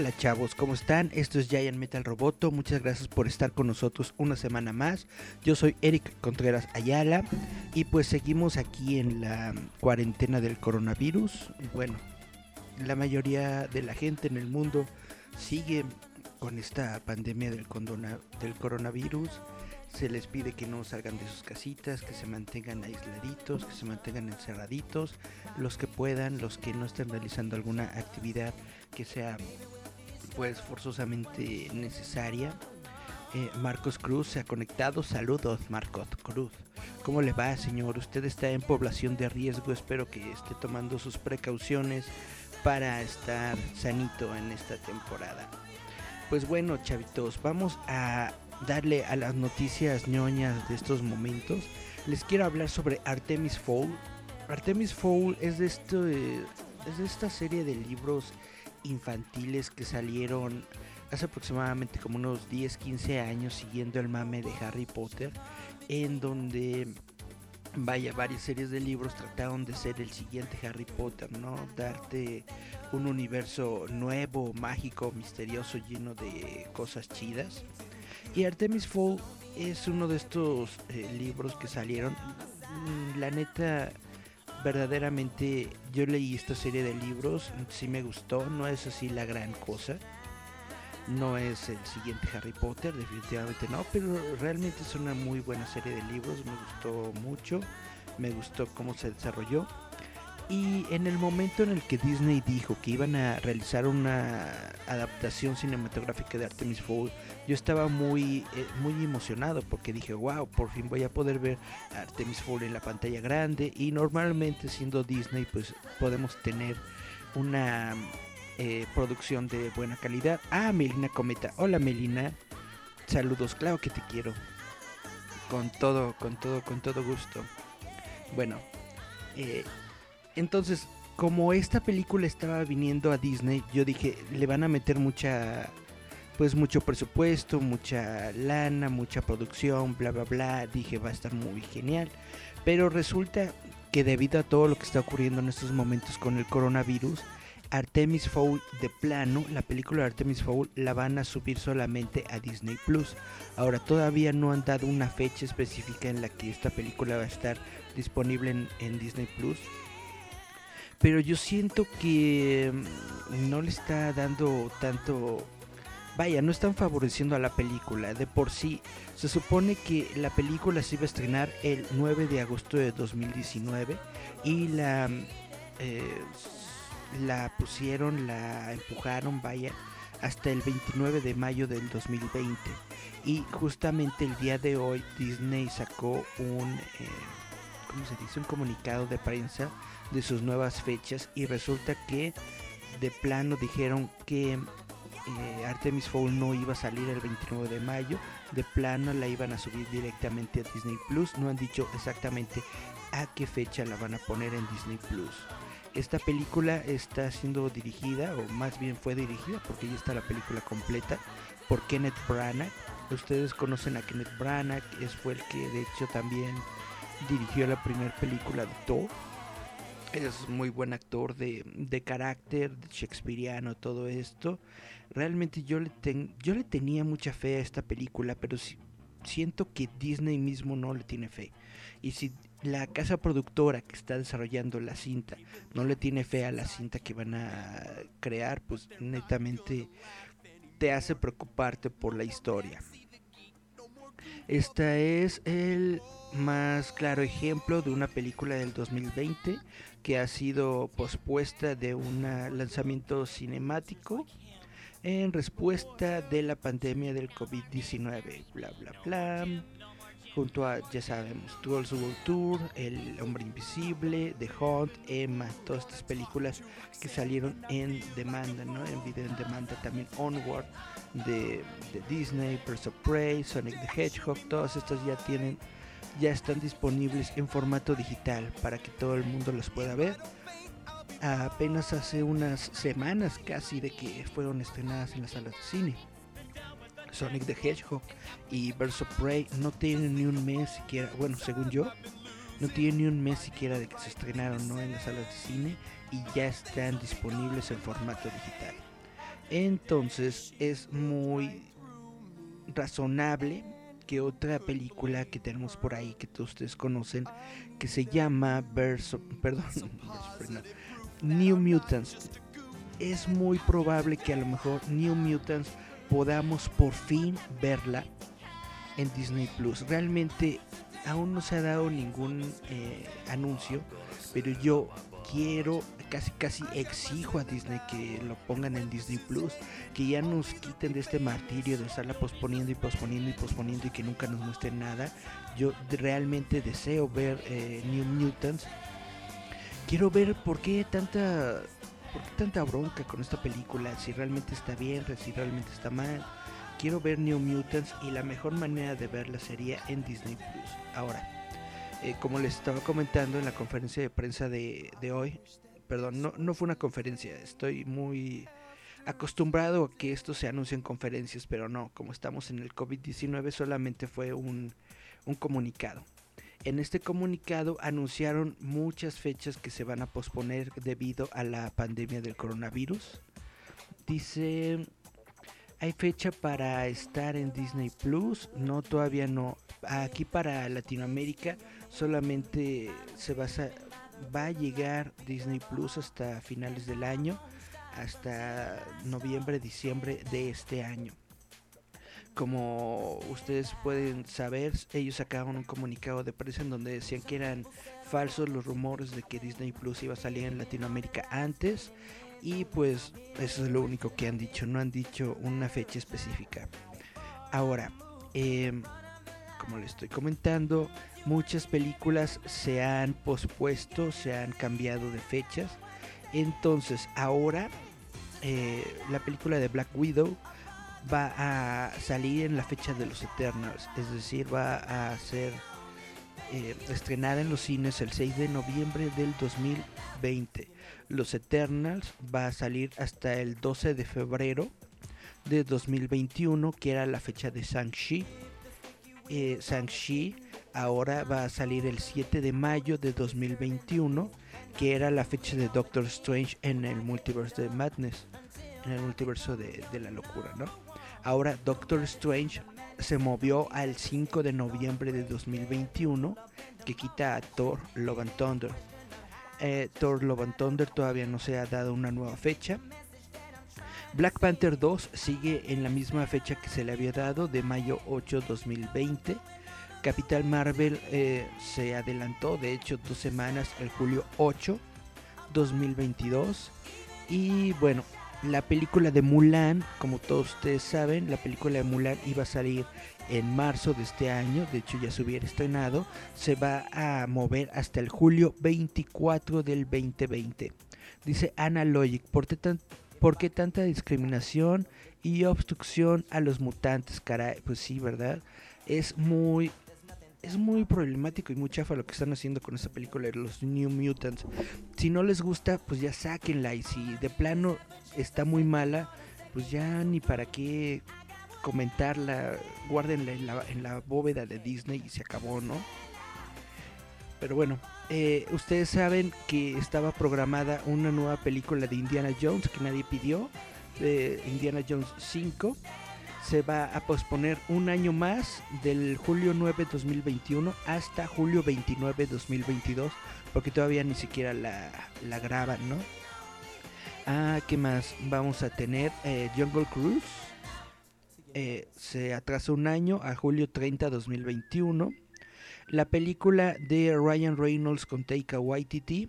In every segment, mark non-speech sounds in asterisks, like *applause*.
Hola chavos, ¿cómo están? Esto es Giant Metal Roboto, muchas gracias por estar con nosotros una semana más. Yo soy Eric Contreras Ayala y pues seguimos aquí en la cuarentena del coronavirus. Bueno, la mayoría de la gente en el mundo sigue con esta pandemia del, del coronavirus se les pide que no salgan de sus casitas, que se mantengan aisladitos, que se mantengan encerraditos, los que puedan, los que no estén realizando alguna actividad que sea pues forzosamente necesaria. Eh, Marcos Cruz se ha conectado. Saludos, Marcos Cruz. ¿Cómo le va, señor? Usted está en población de riesgo. Espero que esté tomando sus precauciones para estar sanito en esta temporada. Pues bueno, chavitos, vamos a darle a las noticias ñoñas de estos momentos, les quiero hablar sobre Artemis Fowl. Artemis Fowl es de, esto, es de esta serie de libros infantiles que salieron hace aproximadamente como unos 10, 15 años siguiendo el mame de Harry Potter, en donde vaya, varias series de libros trataron de ser el siguiente Harry Potter, ¿no? Darte un universo nuevo, mágico, misterioso, lleno de cosas chidas. Y Artemis Fowl es uno de estos eh, libros que salieron. Mm, la neta, verdaderamente yo leí esta serie de libros, sí me gustó, no es así la gran cosa. No es el siguiente Harry Potter, definitivamente no, pero realmente es una muy buena serie de libros, me gustó mucho, me gustó cómo se desarrolló. Y en el momento en el que Disney dijo que iban a realizar una adaptación cinematográfica de Artemis Fowl, yo estaba muy, eh, muy emocionado porque dije, wow, por fin voy a poder ver Artemis Fowl en la pantalla grande. Y normalmente siendo Disney, pues podemos tener una eh, producción de buena calidad. Ah, Melina Cometa. Hola Melina. Saludos, claro que te quiero. Con todo, con todo, con todo gusto. Bueno, eh, entonces, como esta película estaba viniendo a Disney, yo dije, le van a meter mucha, pues mucho presupuesto, mucha lana, mucha producción, bla, bla, bla. Dije, va a estar muy genial. Pero resulta que debido a todo lo que está ocurriendo en estos momentos con el coronavirus, Artemis Fowl de plano, la película de Artemis Fowl la van a subir solamente a Disney Plus. Ahora todavía no han dado una fecha específica en la que esta película va a estar disponible en, en Disney Plus pero yo siento que mm, no le está dando tanto vaya, no están favoreciendo a la película. De por sí, se supone que la película se iba a estrenar el 9 de agosto de 2019 y la, mm, eh, la pusieron, la empujaron, vaya, hasta el 29 de mayo del 2020. Y justamente el día de hoy Disney sacó un, eh, ¿cómo se dice? Un comunicado de prensa de sus nuevas fechas y resulta que de plano dijeron que eh, Artemis Fowl no iba a salir el 29 de mayo, de plano la iban a subir directamente a Disney Plus, no han dicho exactamente a qué fecha la van a poner en Disney Plus. Esta película está siendo dirigida, o más bien fue dirigida, porque ya está la película completa, por Kenneth Branagh. Ustedes conocen a Kenneth Branagh, es fue el que de hecho también dirigió la primera película de Thor es muy buen actor de, de carácter, de shakespeariano, todo esto. Realmente yo le, yo le tenía mucha fe a esta película, pero siento que Disney mismo no le tiene fe. Y si la casa productora que está desarrollando la cinta no le tiene fe a la cinta que van a crear, pues netamente te hace preocuparte por la historia. Esta es el más claro ejemplo de una película del 2020 que ha sido pospuesta de un lanzamiento cinemático en respuesta de la pandemia del COVID-19, bla bla bla. Junto a, ya sabemos, Trolls World Tour, El Hombre Invisible, The Hunt, Emma, todas estas películas que salieron en demanda, ¿no? En video en demanda, también Onward de, de Disney, Birds of Prey, Sonic the Hedgehog, todas estas ya tienen, ya están disponibles en formato digital para que todo el mundo las pueda ver apenas hace unas semanas casi de que fueron estrenadas en las salas de cine. Sonic the Hedgehog y Birds of Prey no tienen ni un mes siquiera, bueno, según yo, no tienen ni un mes siquiera de que se estrenaron ¿no? en las salas de cine y ya están disponibles en formato digital. Entonces es muy razonable que otra película que tenemos por ahí que todos ustedes conocen que se llama of, perdón, *laughs* New Mutants. Es muy probable que a lo mejor New Mutants podamos por fin verla en Disney Plus. Realmente aún no se ha dado ningún eh, anuncio, pero yo quiero, casi casi exijo a Disney que lo pongan en Disney Plus, que ya nos quiten de este martirio de estarla posponiendo y posponiendo y posponiendo y que nunca nos muestren nada. Yo realmente deseo ver eh, New Mutants quiero ver por qué tanta por qué tanta bronca con esta película, si realmente está bien, si realmente está mal. Quiero ver New Mutants y la mejor manera de verla sería en Disney Plus. Ahora, eh, como les estaba comentando en la conferencia de prensa de, de hoy, perdón, no, no fue una conferencia, estoy muy acostumbrado a que esto se anuncie en conferencias, pero no, como estamos en el COVID-19 solamente fue un, un comunicado. En este comunicado anunciaron muchas fechas que se van a posponer debido a la pandemia del coronavirus. Dice, hay fecha para estar en Disney Plus, no todavía no. Aquí para Latinoamérica solamente se va a, va a llegar Disney Plus hasta finales del año, hasta noviembre, diciembre de este año. Como ustedes pueden saber, ellos sacaron un comunicado de prensa en donde decían que eran falsos los rumores de que Disney Plus iba a salir en Latinoamérica antes. Y pues eso es lo único que han dicho, no han dicho una fecha específica. Ahora, em, como les estoy comentando, muchas películas se han pospuesto, se han cambiado de fechas. Entonces ahora eh, la película de Black Widow va a salir en la fecha de los Eternals, es decir, va a ser eh, estrenada en los cines el 6 de noviembre del 2020. Los Eternals va a salir hasta el 12 de febrero de 2021, que era la fecha de Shang-Chi. Eh, Shang-Chi ahora va a salir el 7 de mayo de 2021, que era la fecha de Doctor Strange en el multiverso de Madness, en el multiverso de, de la locura, ¿no? Ahora Doctor Strange se movió al 5 de noviembre de 2021, que quita a Thor Love and Thunder. Eh, Thor Love and Thunder todavía no se ha dado una nueva fecha. Black Panther 2 sigue en la misma fecha que se le había dado, de mayo 8 2020. Capital Marvel eh, se adelantó, de hecho, dos semanas al julio 8 2022. Y bueno, la película de Mulan, como todos ustedes saben, la película de Mulan iba a salir en marzo de este año, de hecho ya se hubiera estrenado, se va a mover hasta el julio 24 del 2020. Dice Ana Logic, ¿por qué, tanta discriminación y obstrucción a los mutantes? Caray, pues sí, ¿verdad? Es muy es muy problemático y muy chafa lo que están haciendo con esta película de los New Mutants. Si no les gusta, pues ya sáquenla. Y si de plano está muy mala, pues ya ni para qué comentarla. Guárdenla en la, en la bóveda de Disney y se acabó, ¿no? Pero bueno, eh, ustedes saben que estaba programada una nueva película de Indiana Jones que nadie pidió, Indiana Jones 5 se va a posponer un año más del julio 9 2021 hasta julio 29 2022 porque todavía ni siquiera la, la graban, ¿no? Ah, ¿qué más? Vamos a tener eh, Jungle Cruise. Eh, se atrasa un año a julio 30 2021. La película de Ryan Reynolds con Taika Waititi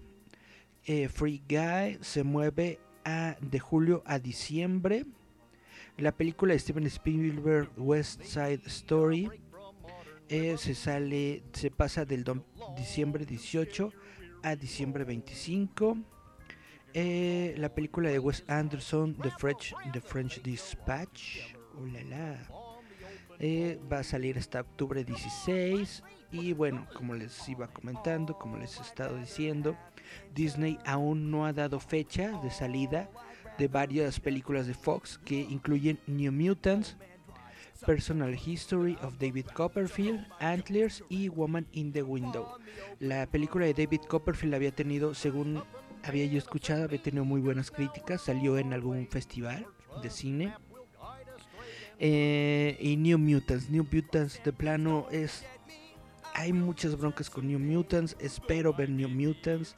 eh, Free Guy se mueve de julio a diciembre. La película de Steven Spielberg, West Side Story, eh, se sale, se pasa del diciembre 18 a diciembre 25. Eh, la película de Wes Anderson, The French, The French Dispatch, eh, va a salir hasta octubre 16. Y bueno, como les iba comentando, como les he estado diciendo, Disney aún no ha dado fecha de salida de varias películas de Fox que incluyen New Mutants, Personal History of David Copperfield, Antlers y Woman in the Window. La película de David Copperfield había tenido, según había yo escuchado, había tenido muy buenas críticas, salió en algún festival de cine. Eh, y New Mutants, New Mutants de plano es... Hay muchas broncas con New Mutants, espero ver New Mutants,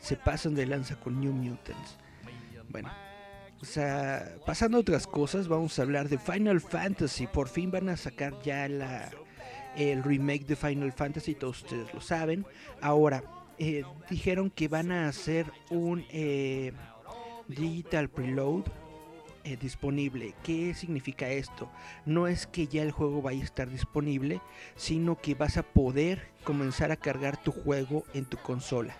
se pasan de lanza con New Mutants. Bueno, o sea, pasando a otras cosas, vamos a hablar de Final Fantasy. Por fin van a sacar ya la, el remake de Final Fantasy, todos ustedes lo saben. Ahora, eh, dijeron que van a hacer un eh, digital preload eh, disponible. ¿Qué significa esto? No es que ya el juego vaya a estar disponible, sino que vas a poder comenzar a cargar tu juego en tu consola.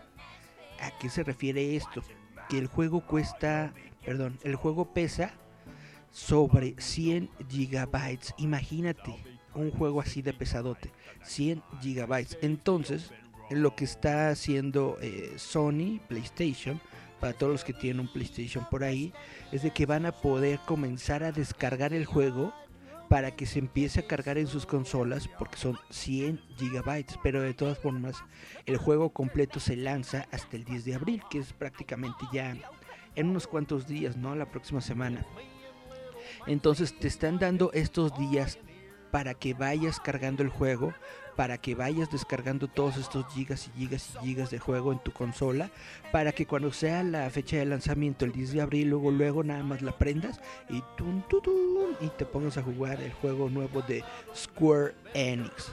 ¿A qué se refiere esto? Que el juego cuesta perdón, el juego pesa sobre 100 gigabytes. Imagínate un juego así de pesadote, 100 gigabytes. Entonces, lo que está haciendo eh, Sony, PlayStation, para todos los que tienen un PlayStation por ahí, es de que van a poder comenzar a descargar el juego para que se empiece a cargar en sus consolas porque son 100 gigabytes pero de todas formas el juego completo se lanza hasta el 10 de abril que es prácticamente ya en unos cuantos días, ¿no? La próxima semana. Entonces te están dando estos días para que vayas cargando el juego, para que vayas descargando todos estos gigas y gigas y gigas de juego en tu consola, para que cuando sea la fecha de lanzamiento, el 10 de abril, luego luego nada más la prendas y y te pongas a jugar el juego nuevo de Square Enix.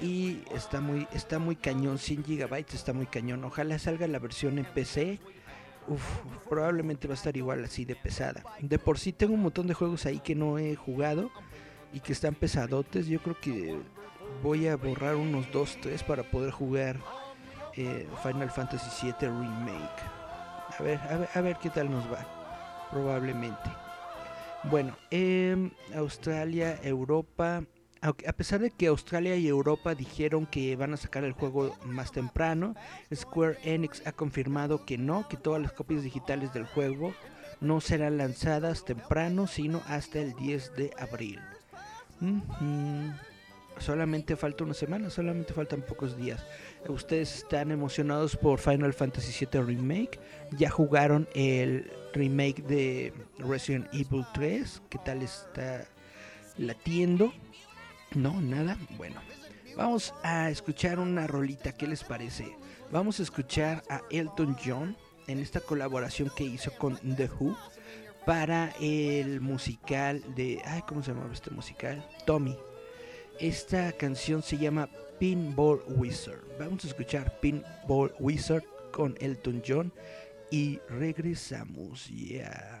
Y está muy, está muy cañón, 100 gigabytes está muy cañón. Ojalá salga la versión en PC Probablemente va a estar igual así de pesada. De por sí tengo un montón de juegos ahí que no he jugado y que están pesadotes. Yo creo que voy a borrar unos 2, 3 para poder jugar eh, Final Fantasy VII Remake. A ver, a ver, a ver qué tal nos va. Probablemente. Bueno, eh, Australia, Europa, a pesar de que Australia y Europa dijeron que van a sacar el juego más temprano, Square Enix ha confirmado que no, que todas las copias digitales del juego no serán lanzadas temprano, sino hasta el 10 de abril. Solamente falta una semana, solamente faltan pocos días. Ustedes están emocionados por Final Fantasy VII Remake. Ya jugaron el remake de Resident Evil 3. ¿Qué tal está latiendo? No, nada. Bueno, vamos a escuchar una rolita. ¿Qué les parece? Vamos a escuchar a Elton John en esta colaboración que hizo con The Who para el musical de. Ay, ¿cómo se llama este musical? Tommy. Esta canción se llama Pinball Wizard. Vamos a escuchar Pinball Wizard con Elton John y regresamos ya.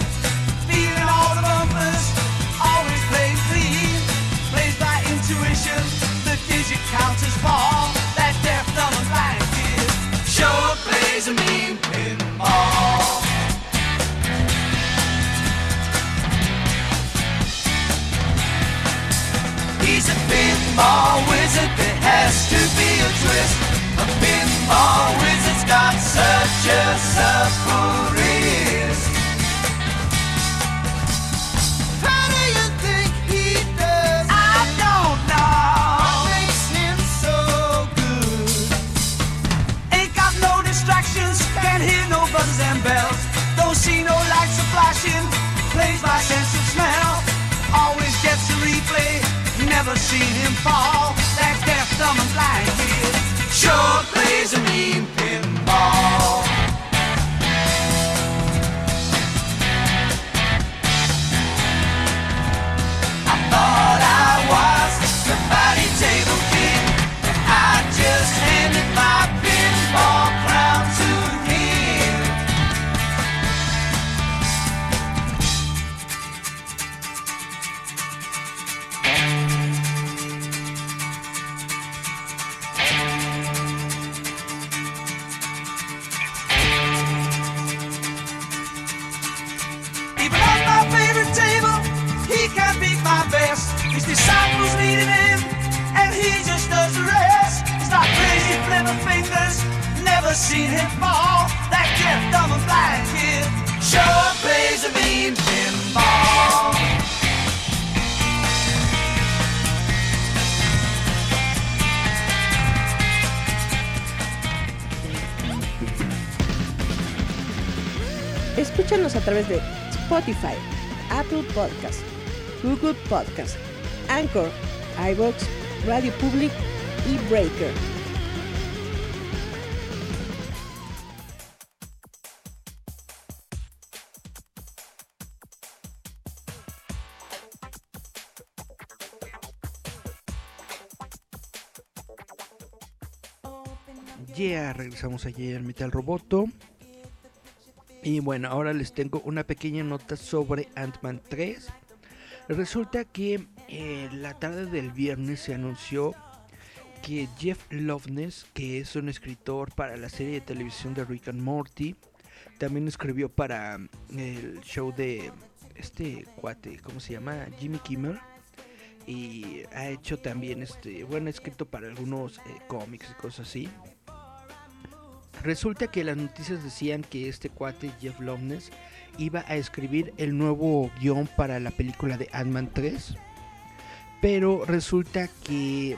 she counts as. That death sure plays a mean pinball. He's a pinball wizard, there has to be a twist. A pinball wizard's got such a suffering. Escúchanos a través de Spotify, Apple Podcast, Google Podcast, Anchor, iVoox, Radio Public y Breaker. Ya regresamos allí al Metal Roboto. Y bueno, ahora les tengo una pequeña nota sobre Ant-Man 3. Resulta que eh, la tarde del viernes se anunció que Jeff Loveness, que es un escritor para la serie de televisión de Rick and Morty, también escribió para mm, el show de este cuate, ¿cómo se llama? Jimmy Kimmel. Y ha hecho también, este, bueno, ha escrito para algunos eh, cómics y cosas así. Resulta que las noticias decían que este cuate Jeff Loveness iba a escribir el nuevo guion para la película de Ant-Man 3. Pero resulta que,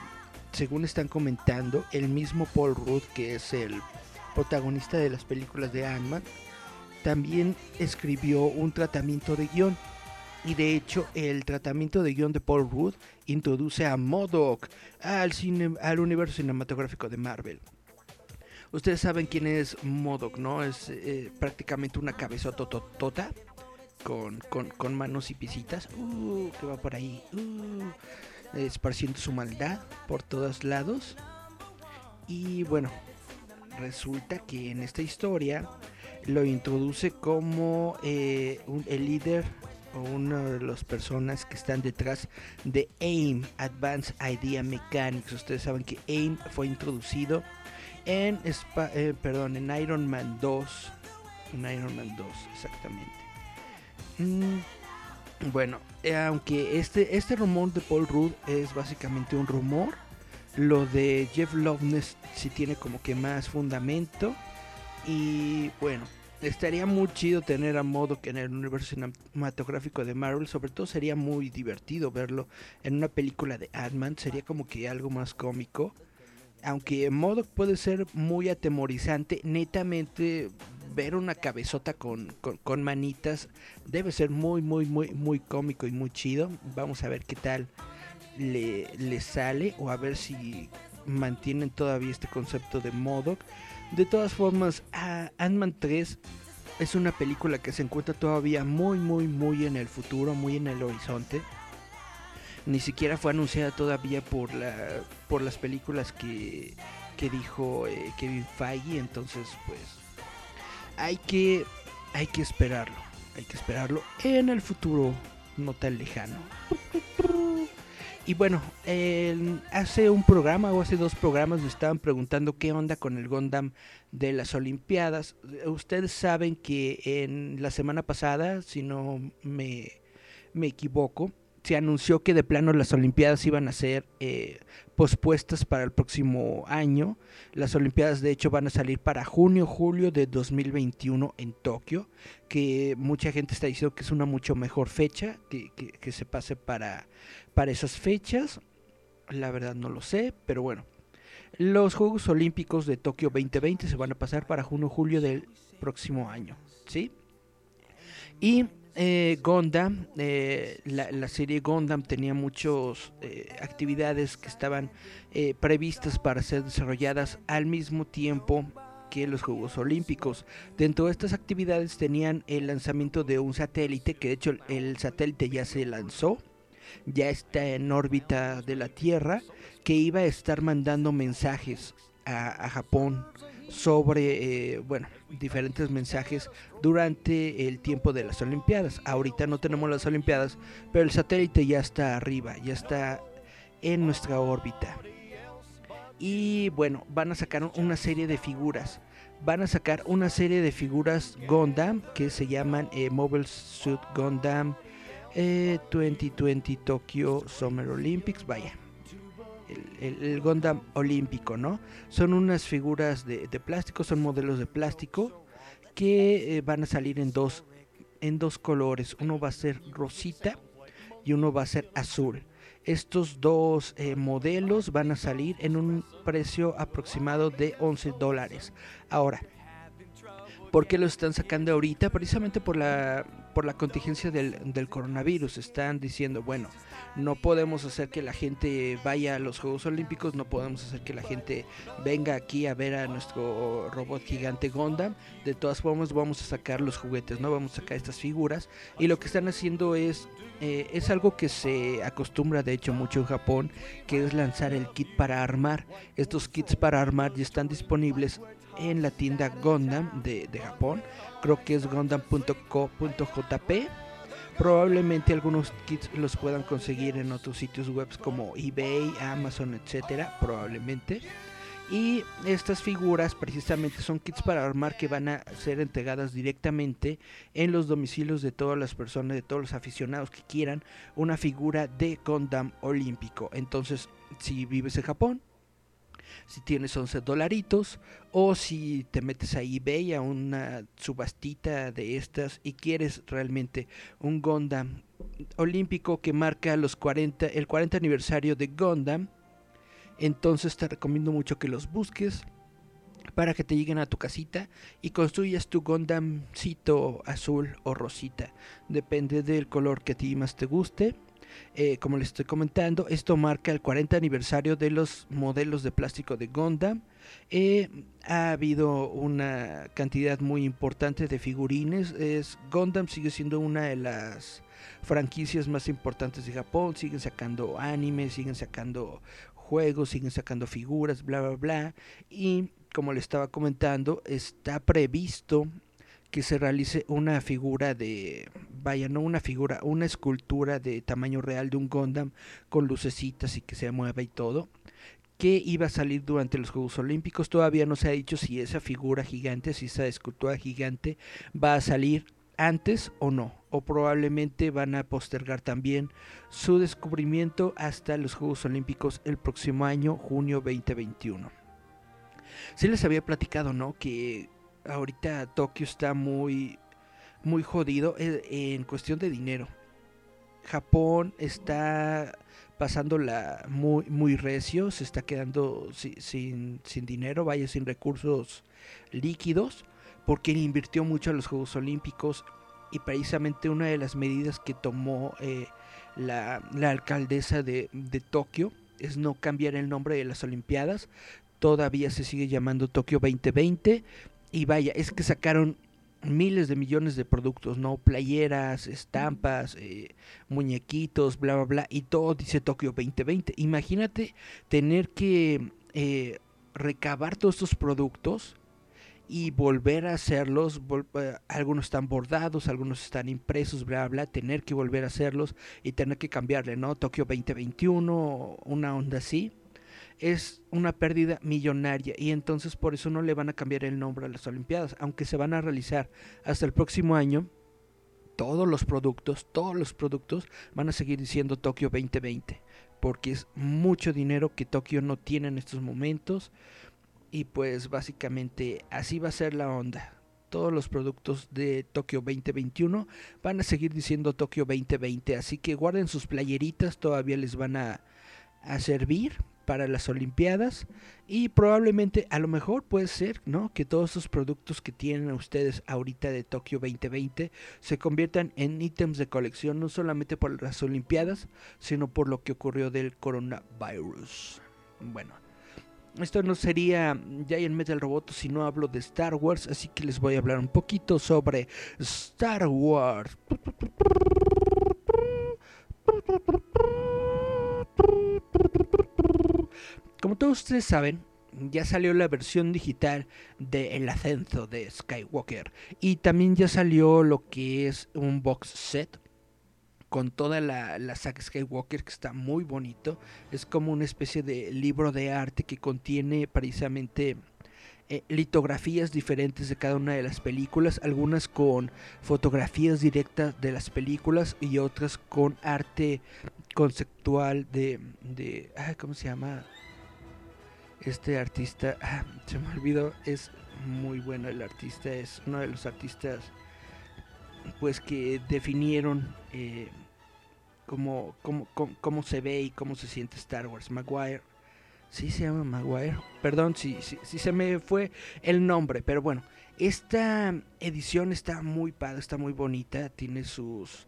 según están comentando, el mismo Paul Rudd, que es el protagonista de las películas de Ant-Man, también escribió un tratamiento de guion. Y de hecho, el tratamiento de guion de Paul Rudd introduce a MODOK al, cine- al universo cinematográfico de Marvel. Ustedes saben quién es MODOK, ¿no? Es eh, prácticamente una cabezota totota con, con, con manos y pisitas. Uh, que va por ahí. Uh, esparciendo su maldad por todos lados. Y bueno, resulta que en esta historia lo introduce como eh, el líder o una de las personas que están detrás de AIM, Advanced Idea Mechanics. Ustedes saben que AIM fue introducido en, Spa- eh, en Iron Man 2. En Iron Man 2, exactamente. Mm, bueno, eh, aunque este, este rumor de Paul Rudd es básicamente un rumor, lo de Jeff Loveness sí tiene como que más fundamento. Y bueno, estaría muy chido tener a Modok en el universo cinematográfico de Marvel. Sobre todo sería muy divertido verlo en una película de Ant-Man. Sería como que algo más cómico. Aunque Modok puede ser muy atemorizante, netamente ver una cabezota con, con, manitas debe ser muy, muy, muy, muy cómico y muy chido. Vamos a ver qué tal le, le sale o a ver si mantienen todavía este concepto de Modok. De todas formas, a- Ant-Man 3 es una película que se encuentra todavía muy, muy, muy en el futuro, muy en el horizonte. Ni siquiera fue anunciada todavía por, la, por las películas que, que dijo eh, Kevin Feige. Entonces, pues, hay que, hay que esperarlo. Hay que esperarlo en el futuro no tan lejano. Y bueno, hace un programa o hace dos programas me estaban preguntando qué onda con el Gundam de las Olimpiadas. Ustedes saben que en la semana pasada, si no me, me equivoco, se anunció que de plano las Olimpiadas iban a ser eh, pospuestas para el próximo año. Las Olimpiadas de hecho van a salir para junio, julio de 2021 en Tokio, que mucha gente está diciendo que es una mucho mejor fecha, que, que- que se pase para, para esas fechas. La verdad no lo sé, pero bueno. Los Juegos Olímpicos de Tokio 2020 se van a pasar para junio, julio del próximo año, ¿sí? Y eh, eh, la, serie Gundam tenía muchas actividades que estaban eh, previstas para ser desarrolladas al mismo tiempo que los Juegos Olímpicos. Dentro de estas actividades tenían el lanzamiento de un satélite, que de hecho el, satélite ya se lanzó, ya está en órbita de la Tierra, que iba a estar mandando mensajes a Japón sobre, eh, bueno, diferentes mensajes durante el tiempo de las Olimpiadas. Ahorita no tenemos las Olimpiadas, pero el satélite ya está arriba, ya está en nuestra órbita. Y bueno, van a sacar una serie de figuras. Van a sacar una serie de figuras Gundam que se llaman eh, Mobile Suit Gundam eh, 2020 Tokyo Summer Olympics. Vaya, el, el- olímpico, ¿no? Son unas figuras de, de plástico, son modelos de plástico que eh, van a salir en dos, en dos colores. Uno va a ser rosita y uno va a ser azul. Estos dos eh, modelos van a salir en un precio aproximado de 11 dólares. Ahora, ¿por qué lo están sacando ahorita? Precisamente por la, por la contingencia del, coronavirus. Están diciendo, bueno, no podemos hacer que la gente vaya a los Juegos Olímpicos, no podemos hacer que la gente venga aquí a ver a nuestro robot gigante Gundam. De todas formas, vamos a sacar los juguetes, ¿no? Vamos a sacar estas figuras. Y lo que están haciendo es, eh, es algo que se acostumbra de hecho mucho en Japón, que es lanzar el kit para armar. Estos kits para armar ya están disponibles en la tienda Gundam de, de Japón. Creo que es gundam.co.jp. Probablemente algunos kits los puedan conseguir en otros sitios web como eBay, Amazon, etcétera, probablemente. Y estas figuras precisamente son kits para armar que van a ser entregadas directamente en los domicilios de todas las personas, de todos los aficionados que quieran una figura de Gundam olímpico. Entonces, si vives en Japón, si tienes 11 dolaritos o si te metes a eBay a una subastita de estas y quieres realmente un Gundam olímpico que marca los 40 el 40 aniversario de Gundam entonces te recomiendo mucho que los busques para que te lleguen a tu casita y construyas tu Gundamcito azul o rosita. Depende del color que a ti más te guste eh, como les estoy comentando, esto marca el 40 aniversario de los modelos de plástico de Gundam. Eh, ha habido una cantidad muy importante de figurines. Es, Gundam sigue siendo una de las franquicias más importantes de Japón. Siguen sacando animes, siguen sacando juegos, siguen sacando figuras, bla, bla, bla. Y como le estaba comentando, está previsto que se realice una figura de, vaya, no una figura, una escultura de tamaño real de un Gundam con lucecitas y que se mueva y todo, que iba a salir durante los Juegos Olímpicos. Todavía no se ha dicho si esa figura gigante, si esa escultura gigante va a salir antes o no, o probablemente van a postergar también su descubrimiento hasta los Juegos Olímpicos el próximo año, junio 2021. Sí les había platicado, ¿no? Que ahorita Tokio está muy muy jodido eh, en cuestión de dinero. Japón está pasándola muy muy recio, se está quedando si- sin, sin dinero, vaya sin recursos líquidos, porque invirtió mucho en los Juegos Olímpicos y precisamente una de las medidas que tomó eh, la, la alcaldesa de, de Tokio es no cambiar el nombre de las Olimpiadas, todavía se sigue llamando Tokio 2020 y vaya, es que sacaron miles de millones de productos, ¿no? Playeras, estampas, eh, muñequitos, bla, bla, bla, y todo dice Tokio 2020. Imagínate tener que eh, recabar todos estos productos y volver a hacerlos. vol- eh, algunos están bordados, algunos están impresos, bla, bla, tener que volver a hacerlos y tener que cambiarle, ¿no? Tokio 2021, una onda así es una pérdida millonaria y entonces por eso no le van a cambiar el nombre a las Olimpiadas, aunque se van a realizar hasta el próximo año. todos los productos, todos los productos van a seguir diciendo Tokio 2020, porque es mucho dinero que Tokio no tiene en estos momentos y pues básicamente así va a ser la onda. Todos los productos de Tokio 2021 van a seguir diciendo Tokio 2020, así que guarden sus playeritas, todavía les van a, a servir para las Olimpiadas y probablemente a lo mejor puede ser, ¿no? Que todos esos productos que tienen ustedes ahorita de Tokio 2020 se conviertan en ítems de colección no solamente por las Olimpiadas, sino por lo que ocurrió del coronavirus. Bueno, esto no sería Giant Metal Roboto si no hablo de Star Wars, así que les voy a hablar un poquito sobre Star Wars. Como todos ustedes saben, ya salió la versión digital de Ascenso de Skywalker y también ya salió lo que es un box set con toda la, la saga Skywalker que está muy bonito. Es como una especie de libro de arte que contiene precisamente eh, litografías diferentes de cada una de las películas, algunas con fotografías directas de las películas y otras con arte conceptual de, de ¿cómo se llama? Este artista, *clears throat* se me olvidó, es muy bueno el artista, es uno de los artistas pues que definieron eh, cómo, cómo, cómo, se ve y cómo se siente Star Wars. Maguire, sí se llama Maguire, perdón si, si se me fue el nombre, pero bueno, esta edición está muy padre, está muy bonita, tiene sus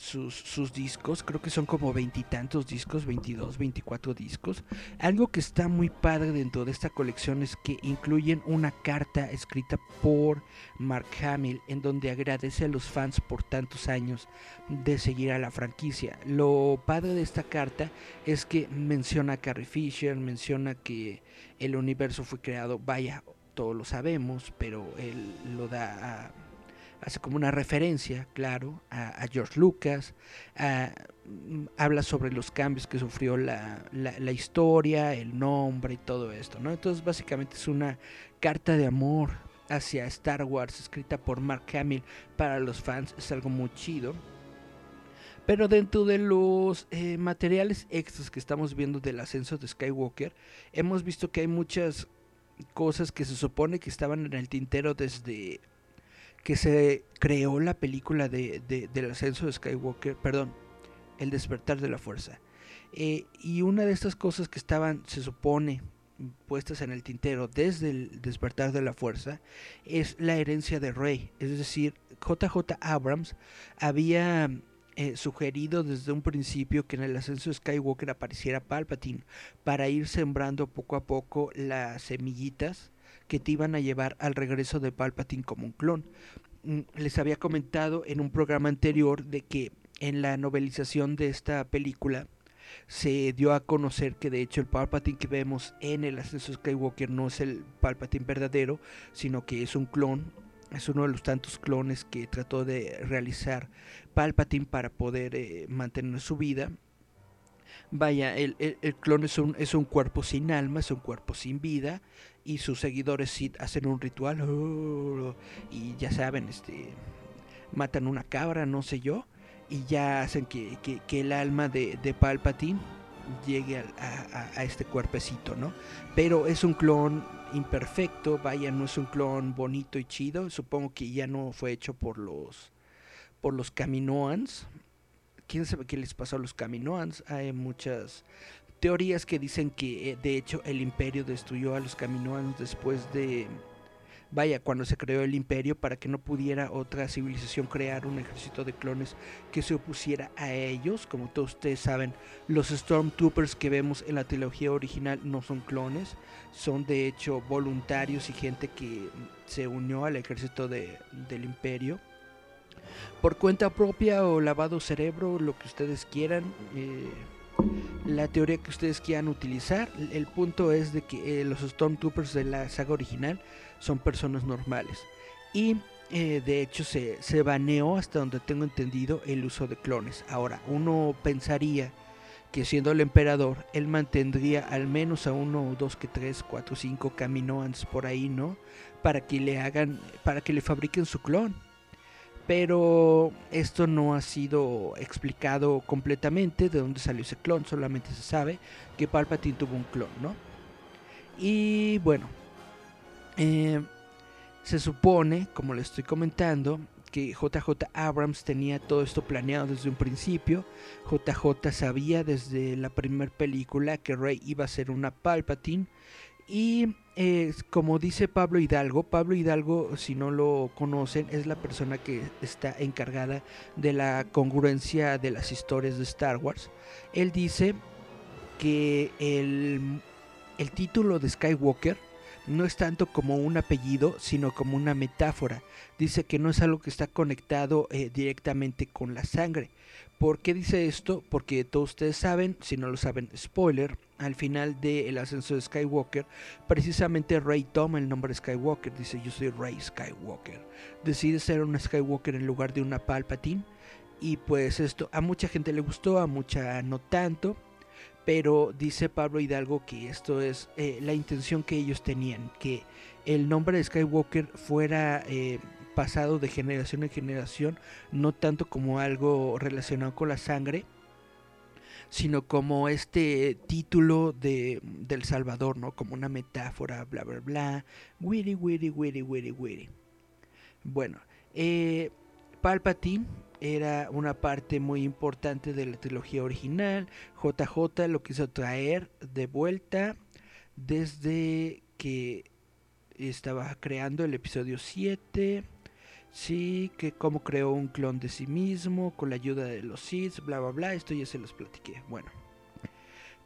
sus, discos, creo que son como veintitantos discos, 22, 24 discos. Algo que está muy padre dentro de esta colección es que incluyen una carta escrita por Mark Hamill en donde agradece a los fans por tantos años de seguir a la franquicia. Lo padre de esta carta es que menciona a Carrie Fisher, menciona que el universo fue creado, vaya, todos lo sabemos, pero él lo da a hace como una referencia, claro, a, George Lucas, mm, habla sobre los cambios que sufrió la, la, historia, el nombre y todo esto, ¿no? Entonces básicamente es una carta de amor hacia Star Wars escrita por Mark Hamill para los fans, es algo muy chido. Pero dentro de los eh, materiales extras que estamos viendo del ascenso de Skywalker, hemos visto que hay muchas cosas que se supone que estaban en el tintero desde que se creó la película de, del ascenso de Skywalker, perdón, el despertar de la fuerza. Eh, y una de estas cosas que estaban, se supone, puestas en el tintero desde el despertar de la fuerza es la herencia de Rey. Es decir, JJ Abrams había eh, sugerido desde un principio que en el ascenso de Skywalker apareciera Palpatine para ir sembrando poco a poco las semillitas que te iban a llevar al regreso de Palpatine como un clon. Mm, les había comentado en un programa anterior de que en la novelización de esta película se dio a conocer que de hecho el Palpatine que vemos en el ascenso Skywalker no es el Palpatine verdadero, sino que es un clon, es uno de los tantos clones que trató de realizar Palpatine para poder eh, mantener su vida Vaya, el, el, clon es un, es un cuerpo sin alma, es un cuerpo sin vida, y sus seguidores hacen un ritual, oh, y ya saben, este matan una cabra, no sé yo, y ya hacen que, que, el alma de, de Palpatine llegue a, a, este cuerpecito, ¿no? Pero es un clon imperfecto, vaya, no es un clon bonito y chido, supongo que ya no fue hecho por los por los Caminoans, quién sabe qué les pasó a los Caminoans. Hay muchas teorías que dicen que eh, de hecho el imperio destruyó a los Caminoans después de vaya, cuando se creó el imperio para que no pudiera otra civilización crear un ejército de clones que se opusiera a ellos. Como todos ustedes saben, los Stormtroopers que vemos en la trilogía original no son clones, son de hecho voluntarios y gente que se unió al ejército de, del imperio por cuenta propia o lavado cerebro, lo que ustedes quieran, eh, la teoría que ustedes quieran utilizar. El punto es de que eh, los Stormtroopers de la saga original son personas normales. Y eh, de hecho se, se baneó hasta donde tengo entendido el uso de clones. Ahora, uno pensaría que siendo el emperador, él mantendría al menos a uno, dos, que tres, cuatro, cinco caminoans por ahí, ¿no? Para que le hagan, para que le fabriquen su clon pero esto no ha sido explicado completamente de dónde salió ese clon, solamente se sabe que Palpatine tuvo un clon, ¿no? Y bueno, eh, se supone, como le estoy comentando, que JJ Abrams tenía todo esto planeado desde un principio. JJ sabía desde la primera película que Rey iba a ser una Palpatine. Y eh, como dice Pablo Hidalgo, Pablo Hidalgo, si no lo conocen, es la persona que está encargada de la congruencia de las historias de Star Wars. Él dice que el, el título de Skywalker no es tanto como un apellido, sino como una metáfora. Dice que no es algo que está conectado eh, directamente con la sangre. ¿Por qué dice esto? Porque todos ustedes saben, si no lo saben, spoiler, al final del ascenso de Skywalker, precisamente Rey toma el nombre Skywalker, dice yo soy Rey Skywalker. Decide ser una Skywalker en lugar de una Palpatine. Y pues esto a mucha gente le gustó, a mucha no tanto pero dice Pablo Hidalgo que esto es eh, la intención que ellos tenían, que el nombre de Skywalker fuera eh, pasado de generación en generación, no tanto como algo relacionado con la sangre, sino como este título de, del Salvador, ¿no? Como una metáfora, bla, bla, bla, witty, witty, witty, witty, witty. Bueno, eh, Palpatine era una parte muy importante de la trilogía original. JJ lo quiso traer de vuelta desde que estaba creando el episodio 7. Sí, que como creó un clon de sí mismo con la ayuda de los Sith, bla bla bla, esto ya se los platiqué. Bueno,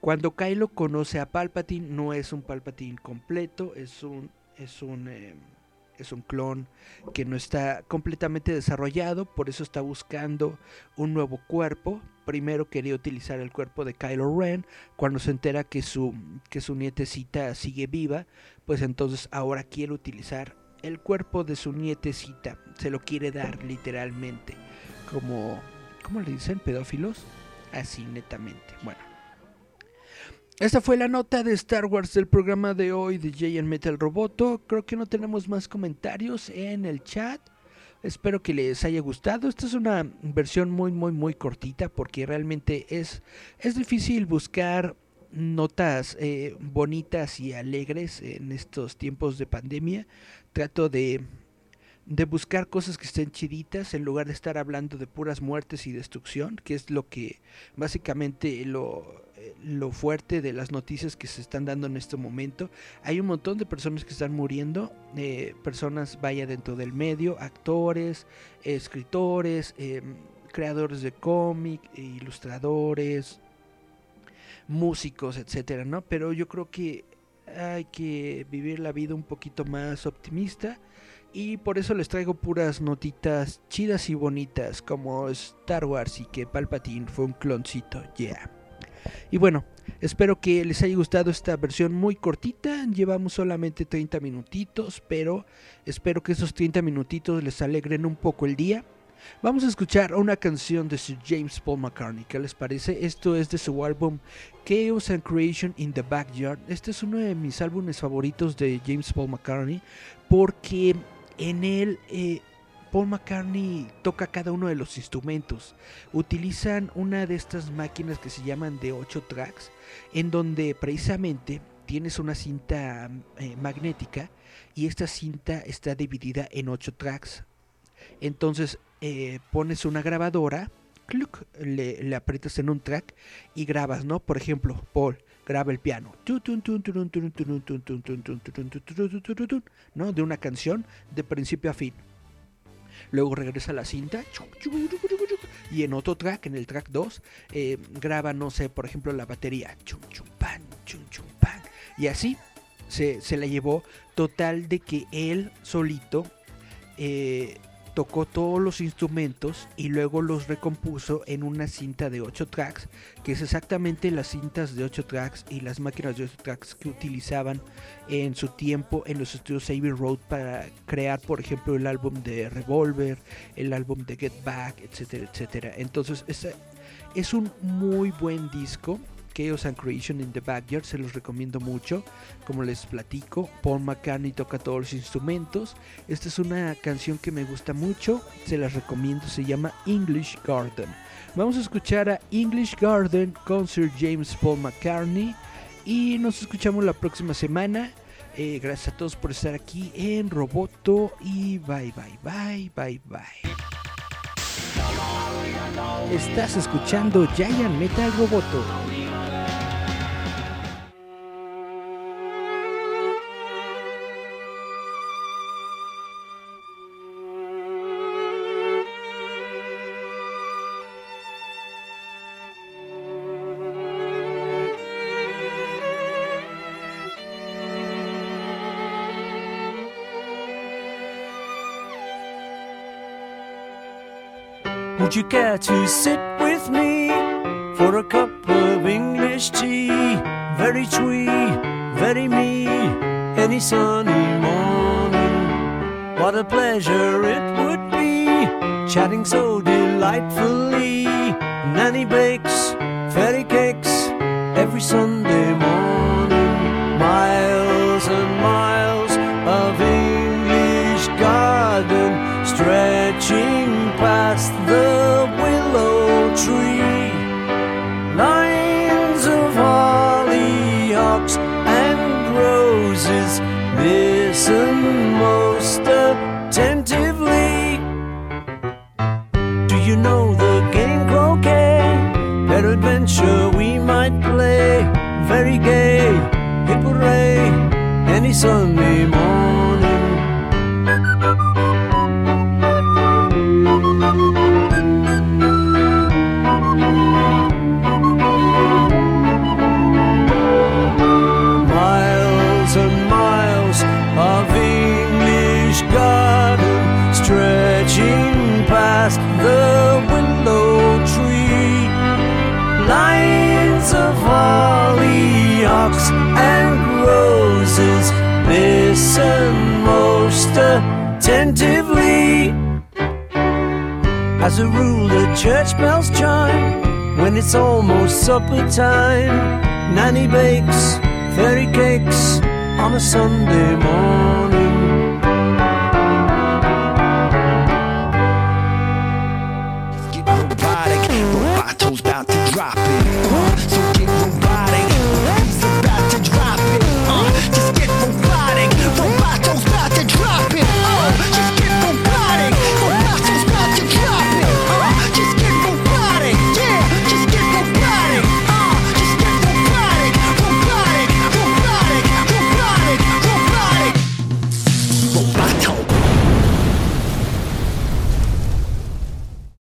cuando Kylo conoce a Palpatine, no es un Palpatine completo, es un es un eh, es un clon que no está completamente desarrollado, por eso está buscando un nuevo cuerpo. Primero quería utilizar el cuerpo de Kylo Ren, cuando se entera que su, que su nietecita sigue viva, pues entonces ahora quiere utilizar el cuerpo de su nietecita, se lo quiere dar literalmente, como, ¿cómo le dicen? Pedófilos, así netamente. Bueno. Esta fue la nota de Star Wars del programa de hoy de Jay Metal Roboto. Creo que no tenemos más comentarios en el chat. Espero que les haya gustado. Esta es una versión muy, muy, muy cortita porque realmente es, es difícil buscar notas eh, bonitas y alegres en estos tiempos de pandemia. Trato de, de buscar cosas que estén chiditas en lugar de estar hablando de puras muertes y destrucción, que es lo que básicamente lo lo fuerte de las noticias que se están dando en este momento. Hay un montón de personas que están muriendo, eh, personas vaya dentro del medio, actores, escritores, em, creadores de cómic, ilustradores, músicos, etcétera, ¿no? Pero yo creo que hay que vivir la vida un poquito más optimista. Y por eso les traigo puras notitas chidas y bonitas como Star Wars y que Palpatine fue un cloncito, yeah. Y bueno, espero que les haya gustado esta versión muy cortita. Llevamos solamente 30 minutitos, pero espero que esos 30 minutitos les alegren un poco el día. Vamos a escuchar una canción de Sir James Paul McCartney. ¿Qué les parece? Esto es de su álbum Chaos and Creation in the Backyard. Este es uno de mis álbumes favoritos de James Paul McCartney porque en él eh, Paul McCartney toca cada uno de los instrumentos. Utilizan una de estas máquinas que se llaman de 8 tracks, en donde precisamente tienes una cinta eh, magnética y esta cinta está dividida en 8 tracks. Entonces eh, pones una grabadora, le, le aprietas en un track y grabas, ¿no? Por ejemplo, Paul graba el piano, ¿no? De una canción de principio a fin luego regresa la cinta y en otro track, en el track 2, eh, graba, no sé, por ejemplo, la batería. Y así se, se la llevó total de que él solito eh, tocó todos los instrumentos y luego los recompuso en una cinta de 8 tracks, que es exactamente las cintas de 8 tracks y las máquinas de 8 tracks que utilizaban en su tiempo en los estudios Abbey Road para crear, por ejemplo, el álbum de Revolver, el álbum de Get Back, etcétera, etcétera. Entonces, es, es un muy buen disco. Chaos and Creation in the Backyard, se los recomiendo mucho. Como les platico, Paul McCartney toca todos los instrumentos. Esta es una canción que me gusta mucho, se las recomiendo, se llama English Garden. Vamos a escuchar a English Garden con Sir James Paul McCartney y nos escuchamos la próxima semana. Eh, gracias a todos por estar aquí en Roboto y bye bye bye bye bye. Estás escuchando Giant Metal Roboto. Would you care to sit with me for a cup of English tea? Very twee, very me, any sunny morning. What a pleasure it would be, chatting so delightfully. Nanny bakes fairy cakes every Sunday As a rule, the church bells chime when it's almost supper time. Nanny bakes fairy cakes on a Sunday morning.